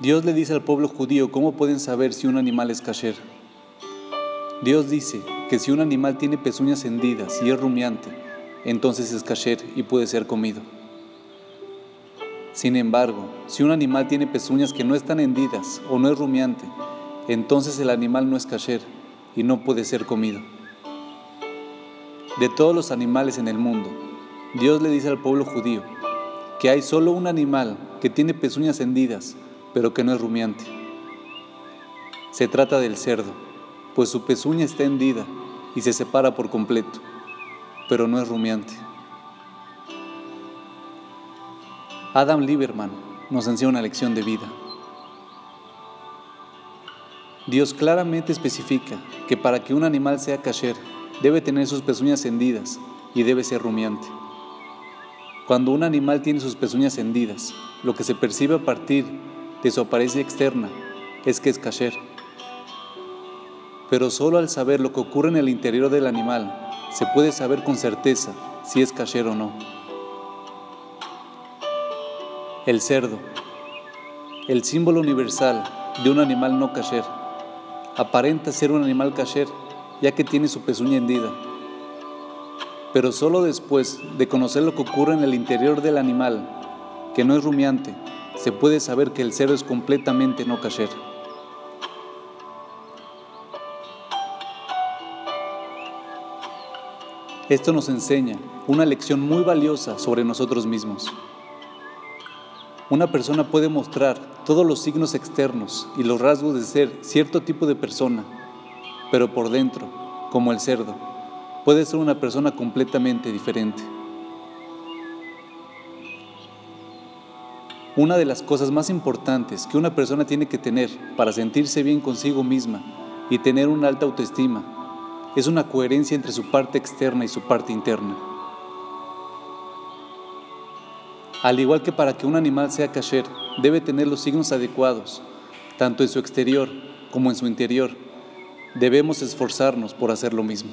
Dios le dice al pueblo judío cómo pueden saber si un animal es kasher. Dios dice que si un animal tiene pezuñas hendidas y es rumiante, entonces es kasher y puede ser comido. Sin embargo, si un animal tiene pezuñas que no están hendidas o no es rumiante, entonces el animal no es kasher y no puede ser comido. De todos los animales en el mundo, Dios le dice al pueblo judío que hay solo un animal que tiene pezuñas hendidas pero que no es rumiante. Se trata del cerdo, pues su pezuña está hendida y se separa por completo, pero no es rumiante. Adam Lieberman nos enseña una lección de vida. Dios claramente especifica que para que un animal sea kasher, debe tener sus pezuñas hendidas y debe ser rumiante. Cuando un animal tiene sus pezuñas hendidas, lo que se percibe a partir de su apariencia externa es que es kasher. Pero solo al saber lo que ocurre en el interior del animal se puede saber con certeza si es kasher o no. El cerdo, el símbolo universal de un animal no kasher, aparenta ser un animal kasher ya que tiene su pezuña hendida. Pero solo después de conocer lo que ocurre en el interior del animal, que no es rumiante, se puede saber que el cerdo es completamente no kasher. Esto nos enseña una lección muy valiosa sobre nosotros mismos. Una persona puede mostrar todos los signos externos y los rasgos de ser cierto tipo de persona, pero por dentro, como el cerdo, puede ser una persona completamente diferente. Una de las cosas más importantes que una persona tiene que tener para sentirse bien consigo misma y tener una alta autoestima es una coherencia entre su parte externa y su parte interna. Al igual que para que un animal sea kasher, debe tener los signos adecuados, tanto en su exterior como en su interior. Debemos esforzarnos por hacer lo mismo.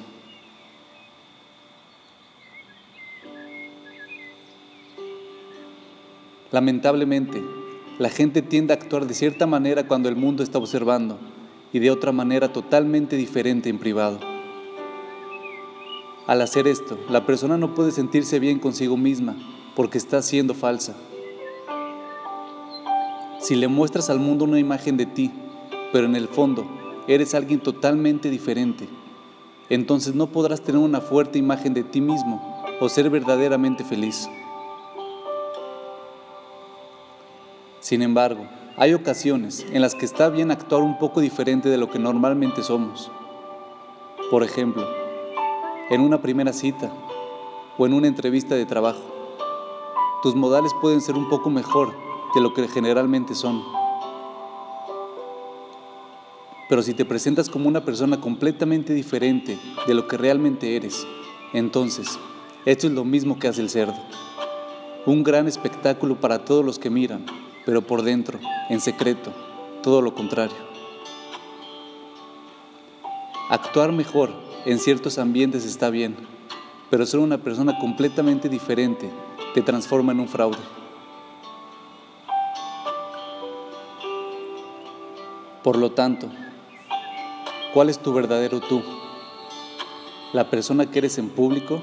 Lamentablemente, la gente tiende a actuar de cierta manera cuando el mundo está observando y de otra manera totalmente diferente en privado. Al hacer esto, la persona no puede sentirse bien consigo misma porque está siendo falsa. Si le muestras al mundo una imagen de ti, pero en el fondo eres alguien totalmente diferente, entonces no podrás tener una fuerte imagen de ti mismo o ser verdaderamente feliz. Sin embargo, hay ocasiones en las que está bien actuar un poco diferente de lo que normalmente somos. Por ejemplo, en una primera cita o en una entrevista de trabajo. Tus modales pueden ser un poco mejor de lo que generalmente son. Pero si te presentas como una persona completamente diferente de lo que realmente eres, entonces esto es lo mismo que hace el cerdo. Un gran espectáculo para todos los que miran, pero por dentro, en secreto, todo lo contrario. Actuar mejor en ciertos ambientes está bien, pero ser una persona completamente diferente te transforma en un fraude. Por lo tanto, ¿cuál es tu verdadero tú? ¿La persona que eres en público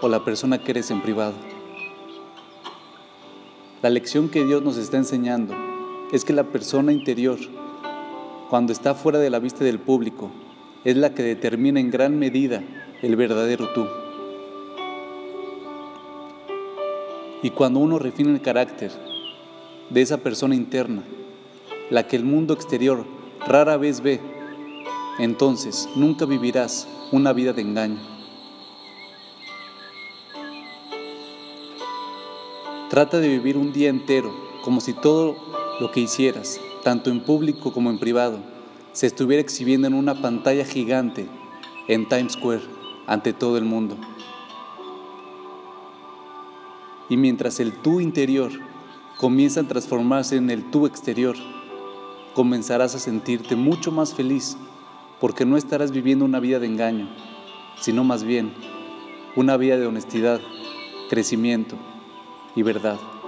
o la persona que eres en privado? La lección que Dios nos está enseñando es que la persona interior, cuando está fuera de la vista del público, es la que determina en gran medida el verdadero tú. Y cuando uno refina el carácter de esa persona interna, la que el mundo exterior rara vez ve, entonces nunca vivirás una vida de engaño. Trata de vivir un día entero como si todo lo que hicieras, tanto en público como en privado, se estuviera exhibiendo en una pantalla gigante en Times Square ante todo el mundo. Y mientras el tú interior comienza a transformarse en el tú exterior, comenzarás a sentirte mucho más feliz porque no estarás viviendo una vida de engaño, sino más bien una vida de honestidad, crecimiento y verdad.